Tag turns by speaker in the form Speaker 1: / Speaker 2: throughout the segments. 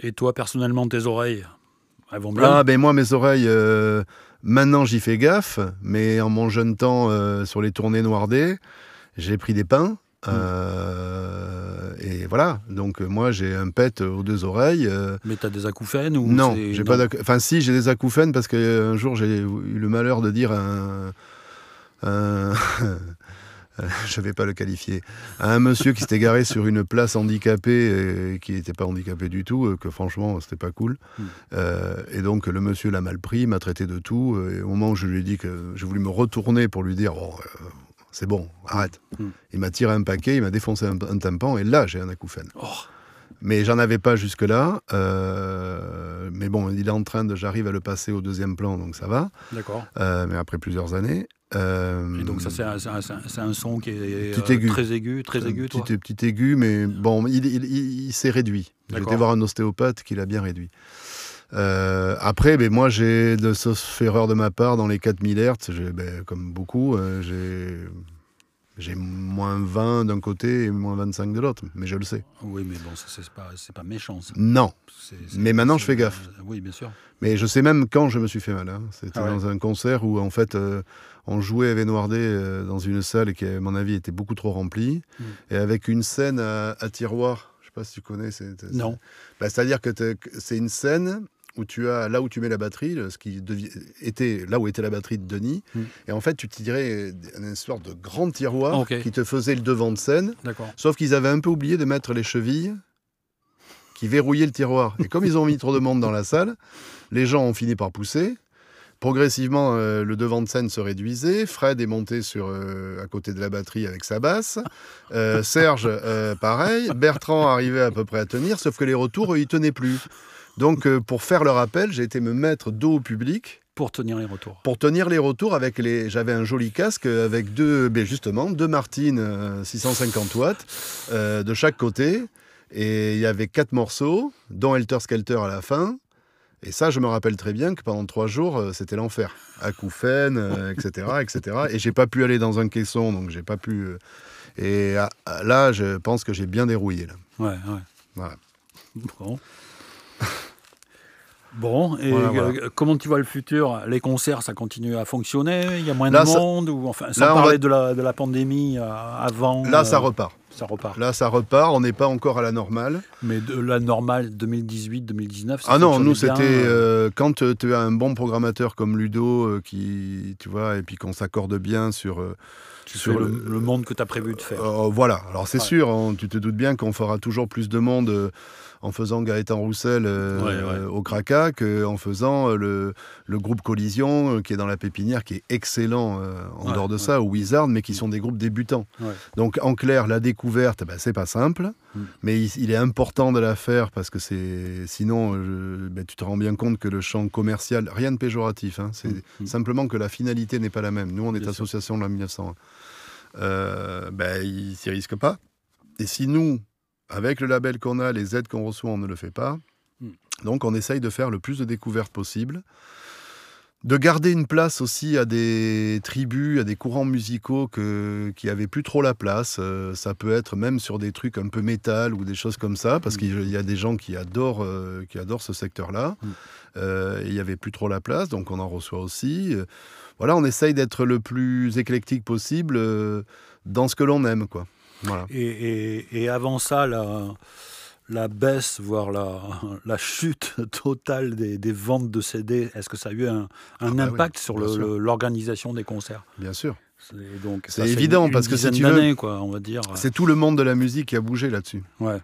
Speaker 1: Et toi, personnellement, tes oreilles elles vont
Speaker 2: bien Ah, ben moi, mes oreilles, euh, maintenant j'y fais gaffe, mais en mon jeune temps, euh, sur les tournées noirdes, j'ai pris des pains. Hmm. Euh, et voilà, donc moi j'ai un pet aux deux oreilles.
Speaker 1: Mais t'as des acouphènes ou
Speaker 2: Non, j'ai pas Enfin si, j'ai des acouphènes parce qu'un jour j'ai eu le malheur de dire un... un euh, je ne vais pas le qualifier, un monsieur qui s'était garé sur une place handicapée et qui n'était pas handicapé du tout, euh, que franchement, c'était pas cool. Hmm. Euh, et donc, le monsieur l'a mal pris, m'a traité de tout. Et au moment où je lui ai dit que j'ai voulu me retourner pour lui dire oh, c'est bon, arrête. Hmm. Il m'a tiré un paquet, il m'a défoncé un, un, tympan, et là, j'ai un acouphène. Oh. Mais j'en avais pas jusque-là. mais bon, il est en train de. J'arrive à le passer au deuxième plan, donc ça va.
Speaker 1: D'accord.
Speaker 2: mais après plusieurs années.
Speaker 1: Euh, et donc ça c'est un, son qui est euh, très aigu, très aigu,
Speaker 2: toi petit, petit aigu, mais bon, il, s'est réduit. J'ai été voir un ostéopathe qui l'a bien réduit. Euh, après, ben, moi j'ai, de sauf erreur de ma part, dans les 4000 Hz, ben, comme beaucoup, j'ai j'ai moins 20 d'un côté et moins 25 de l'autre, mais je le sais.
Speaker 1: Oui, mais bon, c'est pas, pas méchant. Ça.
Speaker 2: Non. mais maintenant, je fais gaffe.
Speaker 1: oui, bien sûr.
Speaker 2: Mais je sais même quand je me suis fait mal. Hein. C'était ah dans un concert où, en fait, euh, on jouait à Vénoardé euh, dans une salle qui, à mon avis, était beaucoup trop remplie. Hmm. Et avec une scène à, tiroir. Je ne sais pas si tu connais.
Speaker 1: non.
Speaker 2: Bah, c'est-à-dire que c'est une scène où tu as là où tu mets la batterie, ce qui était là où était la batterie de Denis, hmm. et en fait tu tirais une sorte de grand tiroir qui te faisait le devant de scène. Sauf qu'ils avaient un peu oublié de mettre les chevilles qui verrouillaient le tiroir. Et comme ils ont mis trop de monde dans la salle, les gens ont fini par pousser. Progressivement, euh, le devant de scène se réduisait. Fred est monté sur, euh, à côté de la batterie avec sa basse. Euh, Serge, pareil. Bertrand arrivait à peu près à tenir, sauf que les retours, ils tenaient plus. Donc, euh, pour faire le rappel, j'ai été me mettre dos au public.
Speaker 1: Pour tenir les retours.
Speaker 2: Pour tenir les retours avec les. J'avais un joli casque avec deux, ben justement, deux Martine 650 euh, watts euh, de chaque côté. Et il y avait quatre morceaux, dont Helter Skelter à la fin. Et ça, je me rappelle très bien que pendant trois jours, c'était l'enfer. Acouphènes, etc., etc. Et j'ai pas pu aller dans un caisson, donc j'ai pas pu. Et là, je pense que j'ai bien dérouillé. Là.
Speaker 1: Ouais, ouais. Voilà. Bon. Bon, et euh, comment tu vois le futur? Les concerts, ça continue à fonctionner? Il y a moins de monde ou enfin, Sans parler de, la, de, la, pandémie euh, avant.
Speaker 2: Là, ça euh, repart.
Speaker 1: Ça repart.
Speaker 2: Là, ça repart. On n'est pas encore à la normale.
Speaker 1: Mais de la normale 2018-2019,
Speaker 2: Ah non, nous, c'était quand tu as un bon programmateur comme Ludo, qui, tu vois, et puis qu'on s'accorde bien sur.
Speaker 1: sur le, monde que tu as prévu de faire.
Speaker 2: voilà, alors c'est sûr, hein, tu te doutes bien qu'on fera toujours plus de monde en faisant Gaëtan Roussel euh, au Kraka qu'en faisant euh, le, groupe Collision euh, qui est dans la pépinière, qui est excellent en dehors de ça, ou Wizard, mais qui sont des groupes débutants. Donc en clair, la découverte, ben, c'est pas simple, mm. mais il, est important de la faire parce que c'est sinon, ben, tu te rends bien compte que le champ commercial, rien de péjoratif, hein, c'est mm. Mm. simplement que la finalité n'est pas la même. Nous, on est association de la 1901. ben, il s'y risque pas. Et si nous, avec le label qu'on a, les aides qu'on reçoit, on ne le fait pas. Donc on essaye de faire le plus de découvertes possible. De garder une place aussi à des tribus, à des courants musicaux que, qui n'avaient plus trop la place. Euh, ça peut être même sur des trucs un peu métal ou des choses comme ça, parce hmm. qu'il y a des gens qui adorent, euh, qui adorent ce secteur-là. Hmm. Euh, il n'y avait plus trop la place, donc on en reçoit aussi. voilà, on essaye d'être le plus éclectique possible dans ce que l'on aime, quoi.
Speaker 1: Et, avant ça, la, baisse, voire la, chute totale des, ventes de CD, est-ce que ça a eu un, ah bah impact sur l'organisation des concerts?
Speaker 2: Bien sûr. C'est évident parce que c'est
Speaker 1: quoi, on va dire.
Speaker 2: C'est tout le monde de la musique qui a bougé là-dessus.
Speaker 1: Ouais.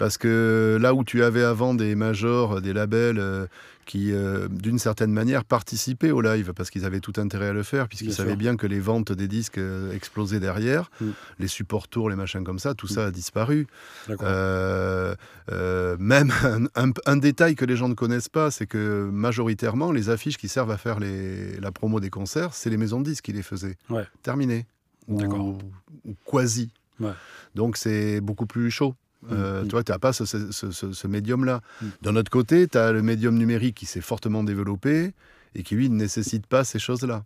Speaker 2: Parce que là où tu avais avant des majors, des labels euh, qui, euh, d'une certaine manière, participaient au live, parce qu'ils avaient tout intérêt à le faire, puisqu'ils savaient bien que les ventes des disques euh, explosaient derrière, mm. les supports tours, les machins comme ça, tout mm. ça a disparu. même un, détail que les gens ne connaissent pas, c'est que majoritairement, les affiches qui servent à faire les, la promo des concerts, c'est les maisons de disques qui les faisaient. Terminé. Ou, ou, quasi. Donc c'est beaucoup plus chaud. Euh, mm. Tu vois, tu n'as pas ce, médium-là. Mm. D'un autre côté, tu as le médium numérique qui s'est fortement développé et qui, lui, ne nécessite pas ces choses-là.